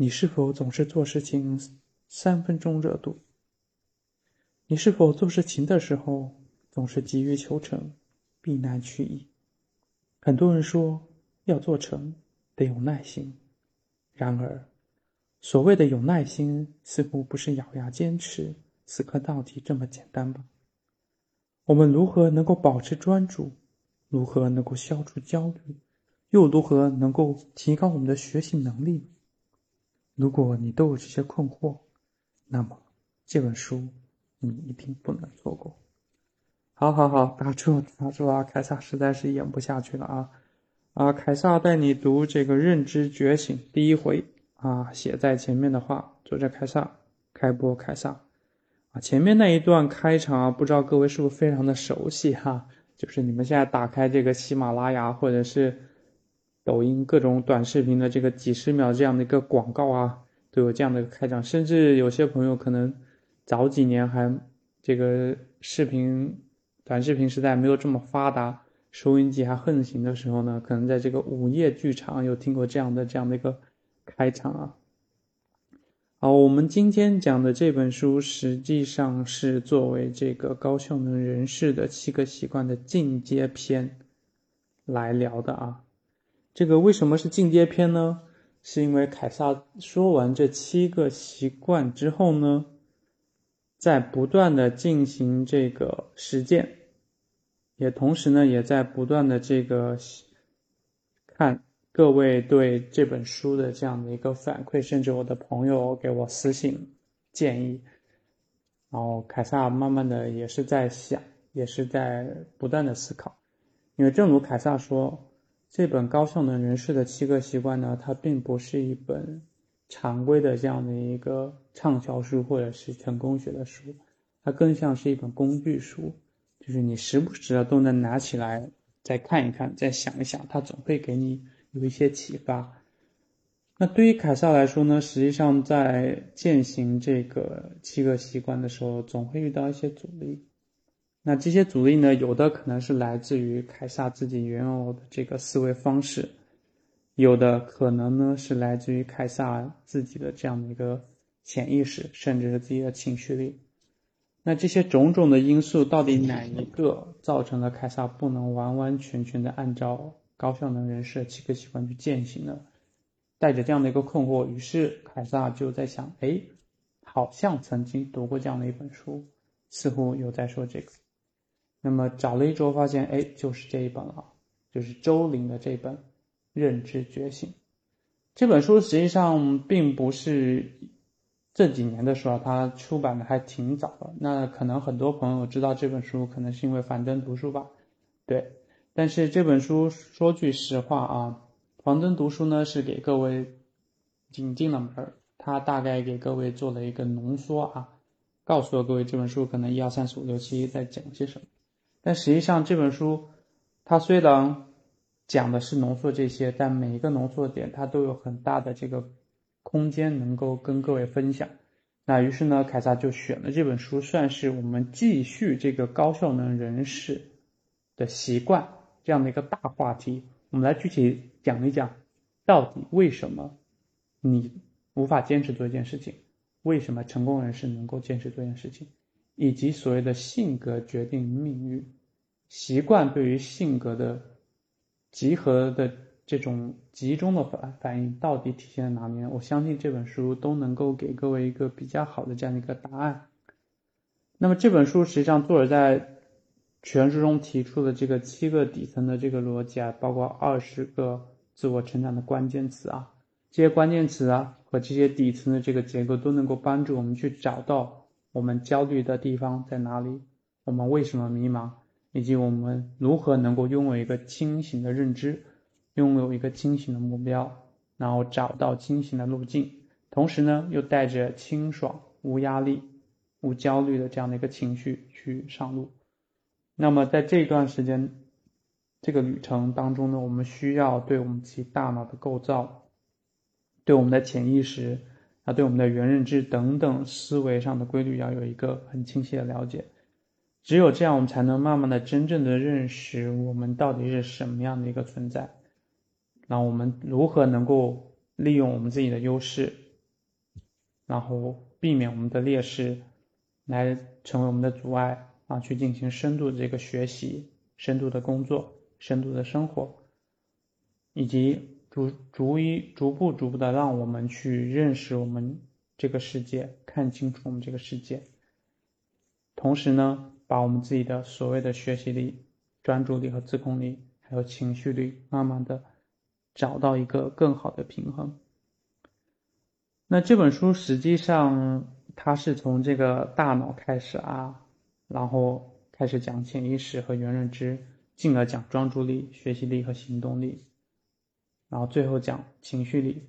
你是否总是做事情三分钟热度？你是否做事情的时候总是急于求成，避难取易？很多人说要做成得有耐心，然而，所谓的有耐心似乎不是咬牙坚持、死磕到底这么简单吧？我们如何能够保持专注？如何能够消除焦虑？又如何能够提高我们的学习能力？如果你都有这些困惑，那么这本书你一定不能错过。好，好，好，打住，打住啊！凯撒实在是演不下去了啊！啊，凯撒带你读这个《认知觉醒》第一回啊，写在前面的话，作者凯撒，开播凯撒啊，前面那一段开场啊，不知道各位是不是非常的熟悉哈？就是你们现在打开这个喜马拉雅或者是。抖音各种短视频的这个几十秒这样的一个广告啊，都有这样的一个开场，甚至有些朋友可能早几年还这个视频短视频时代没有这么发达，收音机还横行的时候呢，可能在这个午夜剧场有听过这样的这样的一个开场啊。好，我们今天讲的这本书实际上是作为这个高效能人士的七个习惯的进阶篇来聊的啊。这个为什么是进阶篇呢？是因为凯撒说完这七个习惯之后呢，在不断的进行这个实践，也同时呢，也在不断的这个看各位对这本书的这样的一个反馈，甚至我的朋友给我私信建议，然后凯撒慢慢的也是在想，也是在不断的思考，因为正如凯撒说。这本高效能人士的七个习惯呢，它并不是一本常规的这样的一个畅销书或者是成功学的书，它更像是一本工具书，就是你时不时的都能拿起来再看一看，再想一想，它总会给你有一些启发。那对于凯撒来说呢，实际上在践行这个七个习惯的时候，总会遇到一些阻力。那这些阻力呢？有的可能是来自于凯撒自己原有的这个思维方式，有的可能呢是来自于凯撒自己的这样的一个潜意识，甚至是自己的情绪力。那这些种种的因素，到底哪一个造成了凯撒不能完完全全的按照高效能人士的七个习惯去践行呢？带着这样的一个困惑，于是凯撒就在想：哎，好像曾经读过这样的一本书，似乎有在说这个。那么找了一周，发现哎，就是这一本了，就是周林的这本《认知觉醒》这本书，实际上并不是这几年的时候，它出版的还挺早的。那可能很多朋友知道这本书，可能是因为樊登读书吧，对。但是这本书说句实话啊，樊登读书呢是给各位引进了门儿，他大概给各位做了一个浓缩啊，告诉了各位这本书可能一二三四五六七在讲些什么。但实际上这本书，它虽然讲的是浓缩这些，但每一个浓缩点它都有很大的这个空间能够跟各位分享。那于是呢，凯撒就选了这本书，算是我们继续这个高效能人士的习惯这样的一个大话题。我们来具体讲一讲，到底为什么你无法坚持做一件事情？为什么成功人士能够坚持做一件事情？以及所谓的性格决定命运，习惯对于性格的集合的这种集中的反反应到底体现在哪里呢？我相信这本书都能够给各位一个比较好的这样的一个答案。那么这本书实际上作者在全书中提出的这个七个底层的这个逻辑啊，包括二十个自我成长的关键词啊，这些关键词啊和这些底层的这个结构都能够帮助我们去找到。我们焦虑的地方在哪里？我们为什么迷茫？以及我们如何能够拥有一个清醒的认知，拥有一个清醒的目标，然后找到清醒的路径，同时呢，又带着清爽、无压力、无焦虑的这样的一个情绪去上路。那么在这段时间，这个旅程当中呢，我们需要对我们其大脑的构造，对我们的潜意识。啊，对我们的原认知等等思维上的规律要有一个很清晰的了解，只有这样，我们才能慢慢的真正的认识我们到底是什么样的一个存在。那我们如何能够利用我们自己的优势，然后避免我们的劣势来成为我们的阻碍啊，去进行深度的这个学习、深度的工作、深度的生活，以及逐逐一、逐步、逐步的让我们去认识我们这个世界，看清楚我们这个世界。同时呢，把我们自己的所谓的学习力、专注力和自控力，还有情绪力，慢慢的找到一个更好的平衡。那这本书实际上它是从这个大脑开始啊，然后开始讲潜意识和原认知，进而讲专注力、学习力和行动力，然后最后讲情绪力，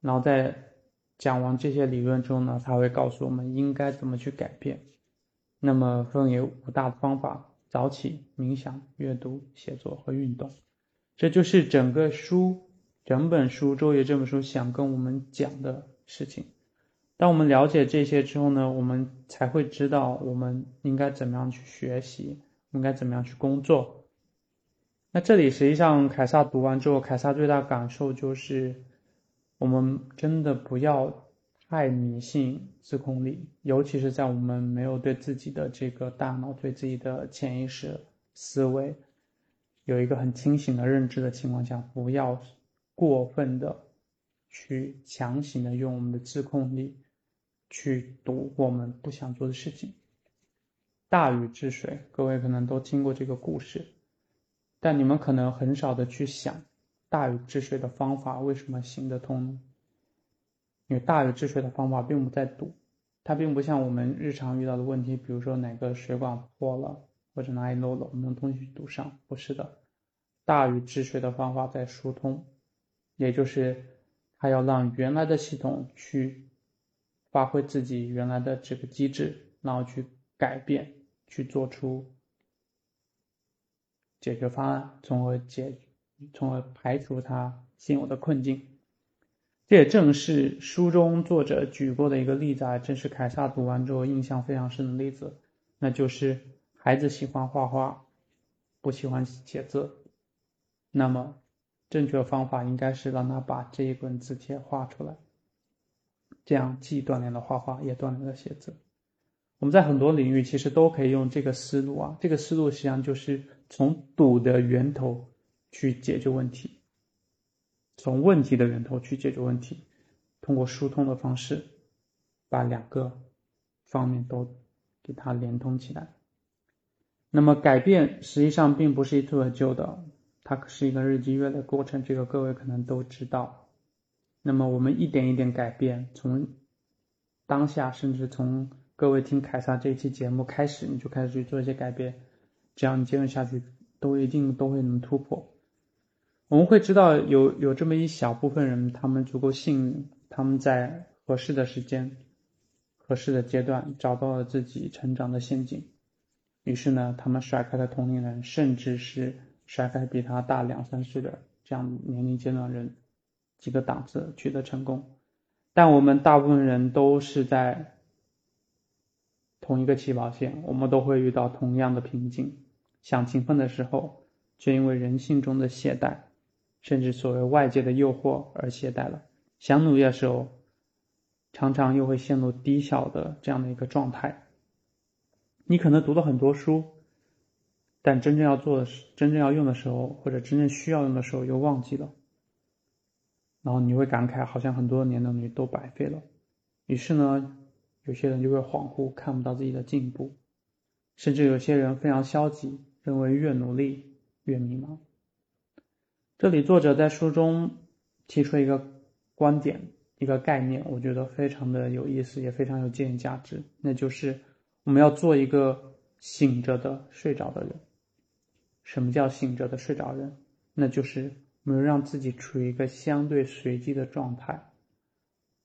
然后在讲完这些理论之后呢，他会告诉我们应该怎么去改变。那么分为五大方法：早起、冥想、阅读、写作和运动。这就是整个书。整本书《周易》这本书想跟我们讲的事情，当我们了解这些之后呢，我们才会知道我们应该怎么样去学习，应该怎么样去工作。那这里实际上，凯撒读完之后，凯撒最大感受就是，我们真的不要爱迷信自控力，尤其是在我们没有对自己的这个大脑、对自己的潜意识思维有一个很清醒的认知的情况下，不要。过分的去强行的用我们的自控力去读我们不想做的事情。大禹治水，各位可能都听过这个故事，但你们可能很少的去想，大禹治水的方法为什么行得通呢？因为大禹治水的方法并不在堵，它并不像我们日常遇到的问题，比如说哪个水管破了或者哪里漏了，我们用东西去堵上，不是的。大禹治水的方法在疏通。也就是，他要让原来的系统去发挥自己原来的这个机制，然后去改变，去做出解决方案，从而解，从而排除它现有的困境。这也正是书中作者举过的一个例子啊，正是凯撒读完之后印象非常深的例子，那就是孩子喜欢画画，不喜欢写字，那么。正确的方法应该是让他把这一本字帖画出来，这样既锻炼了画画，也锻炼了写字。我们在很多领域其实都可以用这个思路啊，这个思路实际上就是从堵的源头去解决问题，从问题的源头去解决问题，通过疏通的方式，把两个方面都给它连通起来。那么改变实际上并不是一蹴而就的。它是一个日积月累过程，这个各位可能都知道。那么我们一点一点改变，从当下，甚至从各位听凯撒这一期节目开始，你就开始去做一些改变，这样你坚持下去，都一定都会能突破。我们会知道有有这么一小部分人，他们足够幸运，他们在合适的时间、合适的阶段找到了自己成长的陷阱，于是呢，他们甩开了同龄人，甚至是。甩开比他大两三岁的这样年龄阶段人几个档次取得成功，但我们大部分人都是在同一个起跑线，我们都会遇到同样的瓶颈。想勤奋的时候，却因为人性中的懈怠，甚至所谓外界的诱惑而懈怠了；想努力的时候，常常又会陷入低效的这样的一个状态。你可能读了很多书。但真正要做的、真正要用的时候，或者真正需要用的时候又忘记了，然后你会感慨，好像很多年的努力都白费了。于是呢，有些人就会恍惚，看不到自己的进步，甚至有些人非常消极，认为越努力越迷茫。这里作者在书中提出一个观点、一个概念，我觉得非常的有意思，也非常有借鉴价值，那就是我们要做一个醒着的、睡着的人。什么叫醒着的睡着人？那就是我们让自己处于一个相对随机的状态，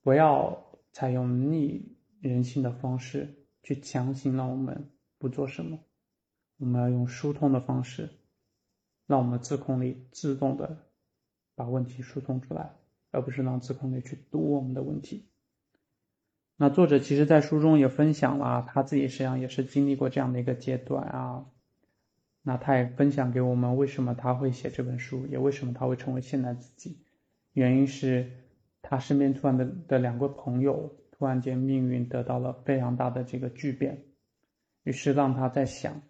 不要采用逆人性的方式去强行让我们不做什么。我们要用疏通的方式，让我们自控力自动的把问题疏通出来，而不是让自控力去堵我们的问题。那作者其实在书中也分享了他自己实际上也是经历过这样的一个阶段啊。那他也分享给我们为什么他会写这本书，也为什么他会成为现在自己。原因是他身边突然的的两个朋友突然间命运得到了非常大的这个巨变，于是让他在想，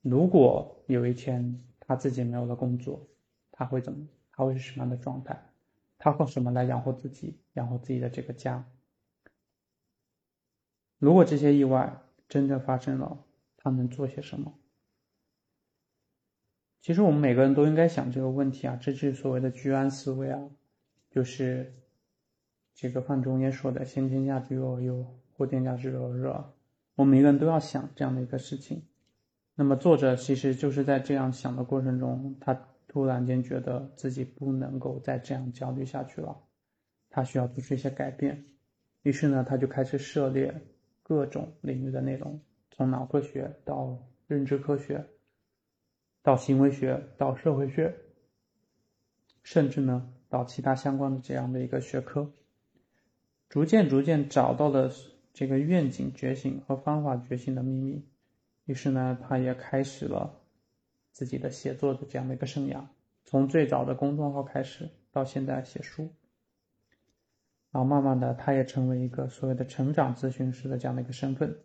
如果有一天他自己没有了工作，他会怎么？他会是什么样的状态？他靠什么来养活自己，养活自己的这个家？如果这些意外真的发生了，他能做些什么？其实我们每个人都应该想这个问题啊，这就是所谓的居安思危啊，就是这个范仲淹说的“先天下之忧而忧，后天下之乐而乐”。我们每个人都要想这样的一个事情。那么作者其实就是在这样想的过程中，他突然间觉得自己不能够再这样焦虑下去了，他需要做出一些改变。于是呢，他就开始涉猎各种领域的内容，从脑科学到认知科学。到行为学，到社会学，甚至呢，到其他相关的这样的一个学科，逐渐逐渐找到了这个愿景觉醒和方法觉醒的秘密。于是呢，他也开始了自己的写作的这样的一个生涯，从最早的公众号开始，到现在写书，然后慢慢的，他也成为一个所谓的成长咨询师的这样的一个身份，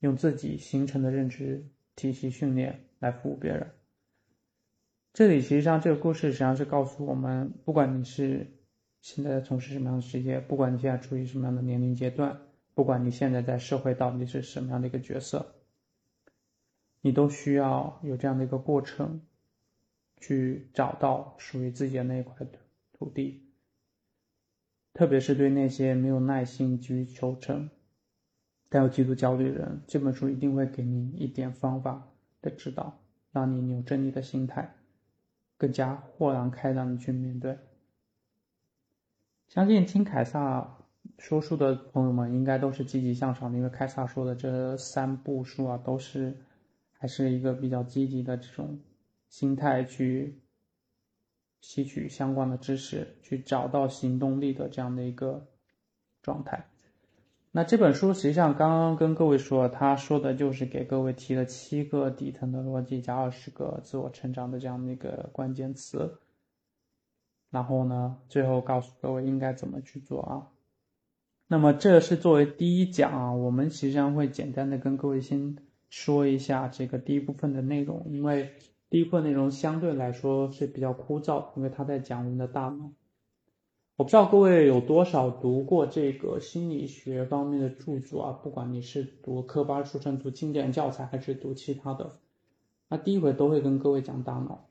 用自己形成的认知体系训练来服务别人。这里实际上这个故事实际上是告诉我们，不管你是现在在从事什么样的职业，不管你现在处于什么样的年龄阶段，不管你现在在社会到底是什么样的一个角色，你都需要有这样的一个过程，去找到属于自己的那一块土地。特别是对那些没有耐心、急于求成、带有极度焦虑的人，这本书一定会给你一点方法的指导，让你扭正你的心态。更加豁然开朗的去面对。相信听凯撒说书的朋友们应该都是积极向上的，因为凯撒说的这三部书啊，都是还是一个比较积极的这种心态去吸取相关的知识，去找到行动力的这样的一个状态。那这本书实际上刚刚跟各位说，他说的就是给各位提了七个底层的逻辑加二十个自我成长的这样的一个关键词，然后呢，最后告诉各位应该怎么去做啊。那么这是作为第一讲啊，我们实际上会简单的跟各位先说一下这个第一部分的内容，因为第一部分内容相对来说是比较枯燥，因为他在讲我们的大脑。我不知道各位有多少读过这个心理学方面的著作啊？不管你是读科班出身、读经典教材，还是读其他的，那第一回都会跟各位讲大脑。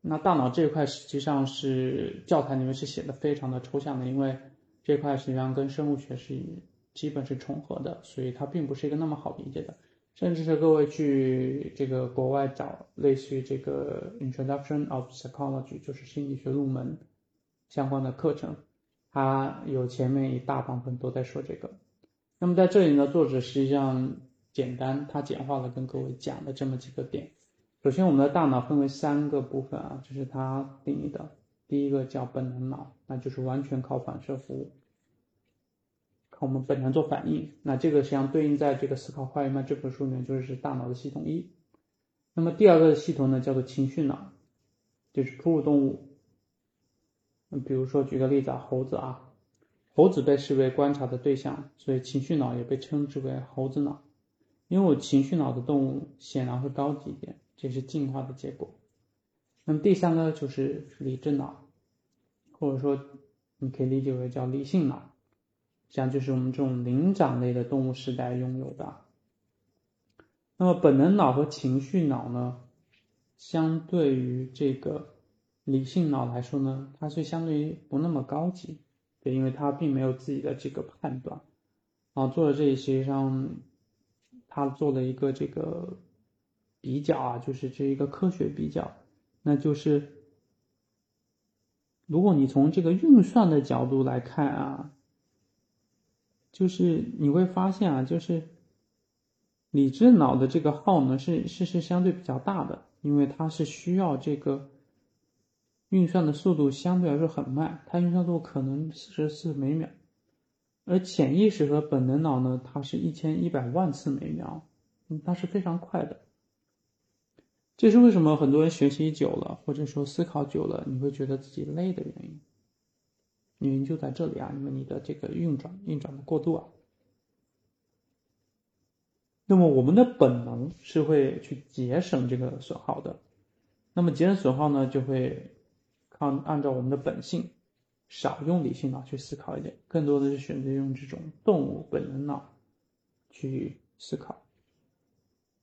那大脑这一块实际上是教材里面是写的非常的抽象的，因为这块实际上跟生物学是基本是重合的，所以它并不是一个那么好理解的。甚至是各位去这个国外找类似于这个 Introduction of Psychology，就是心理学入门。相关的课程，它有前面一大部分都在说这个。那么在这里呢，作者实际上简单，他简化了跟各位讲的这么几个点。首先，我们的大脑分为三个部分啊，这是他定义的。第一个叫本能脑，那就是完全靠反射服务，我们本能做反应。那这个实际上对应在这个《思考快与慢》这本书里面，就是大脑的系统一。那么第二个系统呢，叫做情绪脑，就是哺乳动物。比如说，举个例子啊，猴子啊，猴子被视为观察的对象，所以情绪脑也被称之为猴子脑。拥有情绪脑的动物显然会高级一点，这是进化的结果。那么第三个就是理智脑，或者说你可以理解为叫理性脑，这样就是我们这种灵长类的动物时代拥有的。那么本能脑和情绪脑呢，相对于这个。理性脑来说呢，它是相对于不那么高级，对，因为它并没有自己的这个判断。然后做了这里，实际上他做了一个这个比较啊，就是这一个科学比较，那就是如果你从这个运算的角度来看啊，就是你会发现啊，就是理智脑的这个耗呢是是是相对比较大的，因为它是需要这个。运算的速度相对来说很慢，它运算速度可能四十次每秒，而潜意识和本能脑呢，它是一千一百万次每秒，嗯，它是非常快的。这是为什么很多人学习久了，或者说思考久了，你会觉得自己累的原因。原因就在这里啊，因为你的这个运转运转的过度啊。那么我们的本能是会去节省这个损耗的，那么节省损耗呢，就会按按照我们的本性，少用理性脑去思考一点，更多的是选择用这种动物本能脑去思考。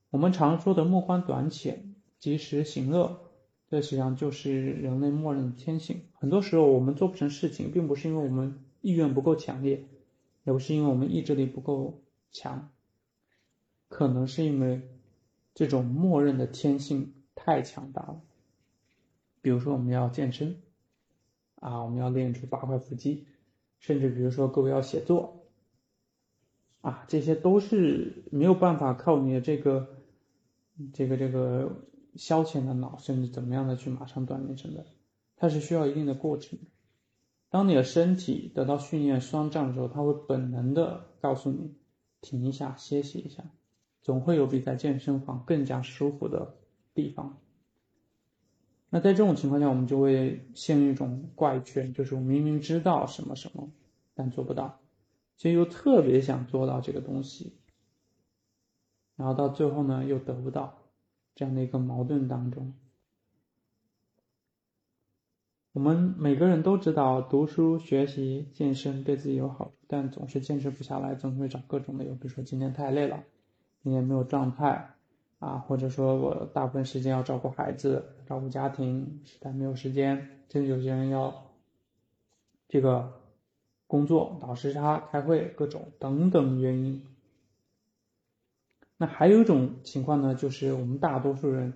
我们常说的目光短浅、及时行乐。这实际上就是人类默认的天性。很多时候，我们做不成事情，并不是因为我们意愿不够强烈，也不是因为我们意志力不够强，可能是因为这种默认的天性太强大了。比如说，我们要健身，啊，我们要练出八块腹肌，甚至比如说各位要写作，啊，这些都是没有办法靠你的这个，这个，这个。消遣的脑，甚至怎么样的去马上锻炼成的，它是需要一定的过程。当你的身体得到训练双胀的时候，它会本能的告诉你停一下，歇息一下，总会有比在健身房更加舒服的地方。那在这种情况下，我们就会陷入一种怪圈，就是我明明知道什么什么，但做不到，却又特别想做到这个东西，然后到最后呢，又得不到。这样的一个矛盾当中，我们每个人都知道读书、学习、健身对自己有好处，但总是坚持不下来，总会找各种理由，比如说今天太累了，今天没有状态啊，或者说我大部分时间要照顾孩子、照顾家庭，实在没有时间，甚至有些人要这个工作倒时差、开会，各种等等原因。那还有一种情况呢，就是我们大多数人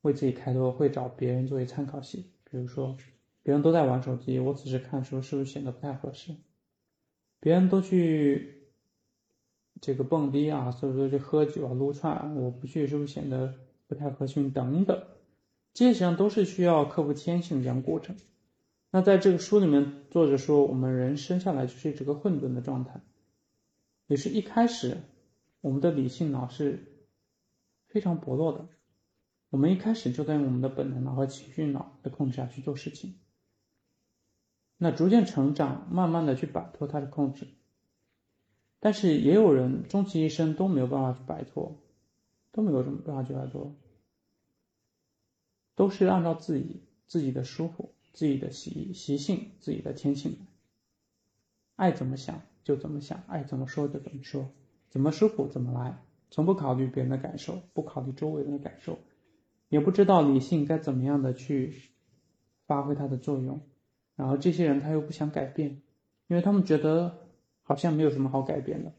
为自己开脱，会找别人作为参考系。比如说，别人都在玩手机，我只是看书，是不是显得不太合适？别人都去这个蹦迪啊，所以说去喝酒啊、撸串，啊我不去，是不是显得不太合群？等等，这些实际上都是需要克服天性这样过程。那在这个书里面，作者说，我们人生下来就是这个混沌的状态，也是一开始。我们的理性脑是非常薄弱的，我们一开始就在用我们的本能脑和情绪脑的控制下去做事情。那逐渐成长，慢慢的去摆脱它的控制，但是也有人终其一生都没有办法去摆脱，都没有什么办法去摆脱，都是按照自己自己的舒服、自己的习习性、自己的天性，爱怎么想就怎么想，爱怎么说就怎么说。怎么舒服怎么来，从不考虑别人的感受，不考虑周围人的感受，也不知道理性该怎么样的去发挥它的作用。然后这些人他又不想改变，因为他们觉得好像没有什么好改变的。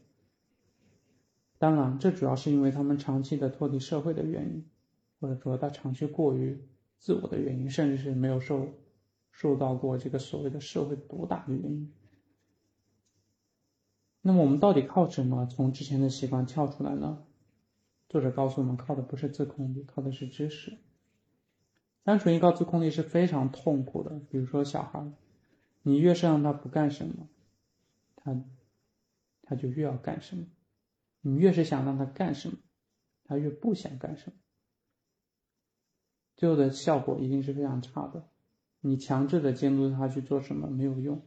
当然，这主要是因为他们长期的脱离社会的原因，或者说他长期过于自我的原因，甚至是没有受受到过这个所谓的社会毒打的原因。那么我们到底靠什么从之前的习惯跳出来呢？作者告诉我们，靠的不是自控力，靠的是知识。单纯依靠自控力是非常痛苦的。比如说小孩，你越是让他不干什么，他他就越要干什么；你越是想让他干什么，他越不想干什么。最后的效果一定是非常差的。你强制的监督他去做什么没有用。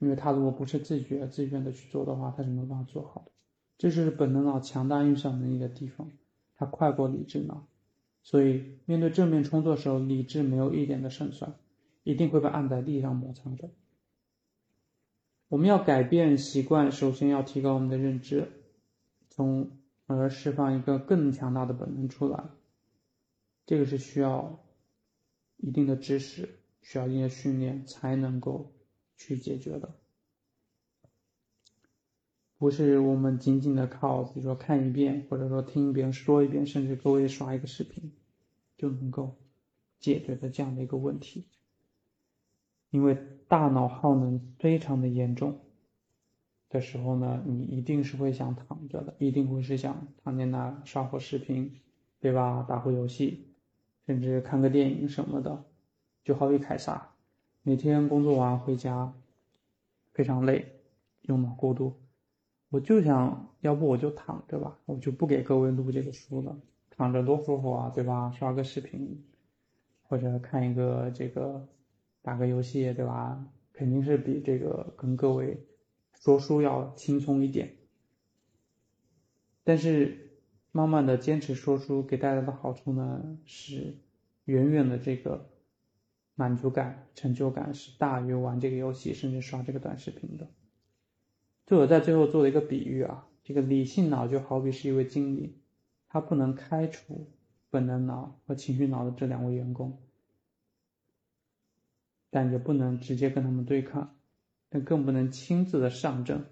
因为他如果不是自觉、自愿的去做的话，他是没办法做好的。这是本能脑强大运算能力的地方，它快过理智脑，所以面对正面冲突的时候，理智没有一点的胜算，一定会被按在地上摩擦的。我们要改变习惯，首先要提高我们的认知，从而释放一个更强大的本能出来。这个是需要一定的知识，需要一定的训练才能够。去解决的，不是我们仅仅的靠，比如说看一遍，或者说听别人说一遍，甚至各位刷一个视频，就能够解决的这样的一个问题。因为大脑耗能非常的严重的时候呢，你一定是会想躺着的，一定会是想躺在那刷会视频，对吧？打会游戏，甚至看个电影什么的，就好比凯撒。每天工作完回家，非常累，用脑过度，我就想要不我就躺着吧，我就不给各位录这个书了，躺着多舒服啊，对吧？刷个视频，或者看一个这个打个游戏，对吧？肯定是比这个跟各位说书要轻松一点。但是，慢慢的坚持说书给带来的好处呢，是远远的这个满足感、成就感是大于玩这个游戏甚至刷这个短视频的。作者在最后做了一个比喻啊，这个理性脑就好比是一位经理，他不能开除本能脑和情绪脑的这两位员工。但也不能直接跟他们对抗，但更不能亲自的上阵，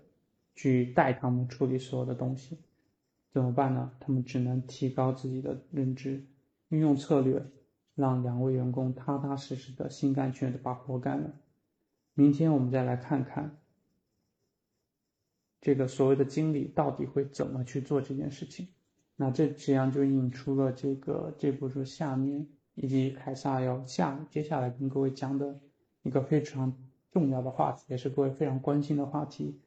去带他们处理所有的东西，怎么办呢？他们只能提高自己的认知，运用策略，让两位员工踏踏实实的、心甘情愿的把活干了。明天我们再来看看，这个所谓的经理到底会怎么去做这件事情。那这实际上就引出了这个这部书下面以及凯撒要下接下来跟各位讲的。一个非常重要的话题，也是各位非常关心的话题。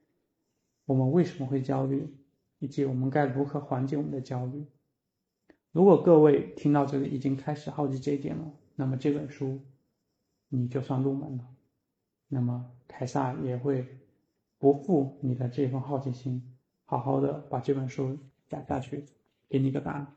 我们为什么会焦虑，以及我们该如何缓解我们的焦虑？如果各位听到这里已经开始好奇这一点了，那么这本书你就算入门了。那么凯撒也会不负你的这份好奇心，好好的把这本书讲下去，给你个答案。